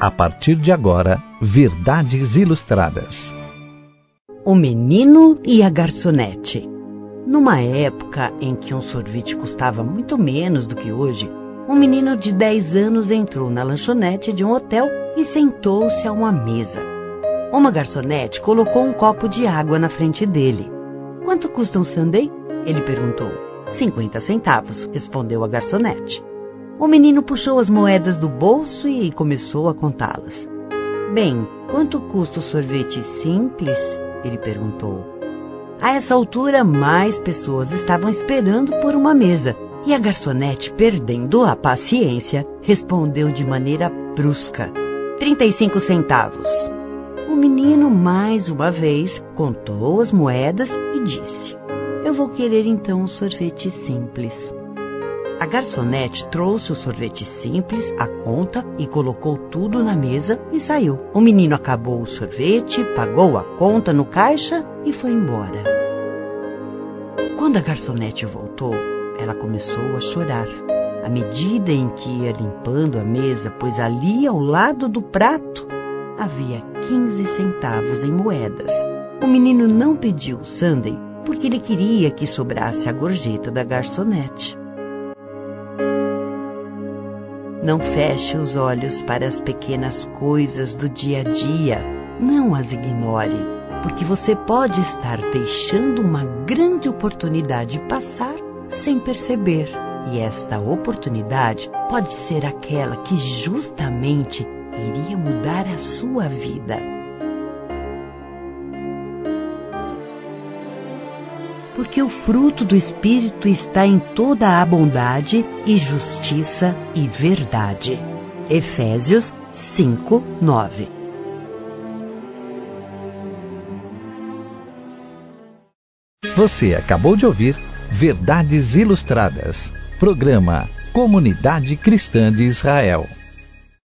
A partir de agora, Verdades Ilustradas. O Menino e a Garçonete. Numa época em que um sorvete custava muito menos do que hoje, um menino de 10 anos entrou na lanchonete de um hotel e sentou-se a uma mesa. Uma garçonete colocou um copo de água na frente dele. Quanto custa um sundae? Ele perguntou. 50 centavos, respondeu a garçonete. O menino puxou as moedas do bolso e começou a contá-las. Bem, quanto custa o sorvete simples? Ele perguntou. A essa altura, mais pessoas estavam esperando por uma mesa e a garçonete, perdendo a paciência, respondeu de maneira brusca: 35 centavos. O menino, mais uma vez, contou as moedas e disse: Eu vou querer então um sorvete simples. A garçonete trouxe o sorvete simples, a conta e colocou tudo na mesa e saiu. O menino acabou o sorvete, pagou a conta no caixa e foi embora. Quando a garçonete voltou, ela começou a chorar. À medida em que ia limpando a mesa, pois ali ao lado do prato havia 15 centavos em moedas. O menino não pediu o sundae porque ele queria que sobrasse a gorjeta da garçonete. Não feche os olhos para as pequenas coisas do dia a dia. Não as ignore, porque você pode estar deixando uma grande oportunidade passar sem perceber. E esta oportunidade pode ser aquela que justamente iria mudar a sua vida. Porque o fruto do Espírito está em toda a bondade e justiça e verdade. Efésios 5, 9. Você acabou de ouvir Verdades Ilustradas, programa Comunidade Cristã de Israel.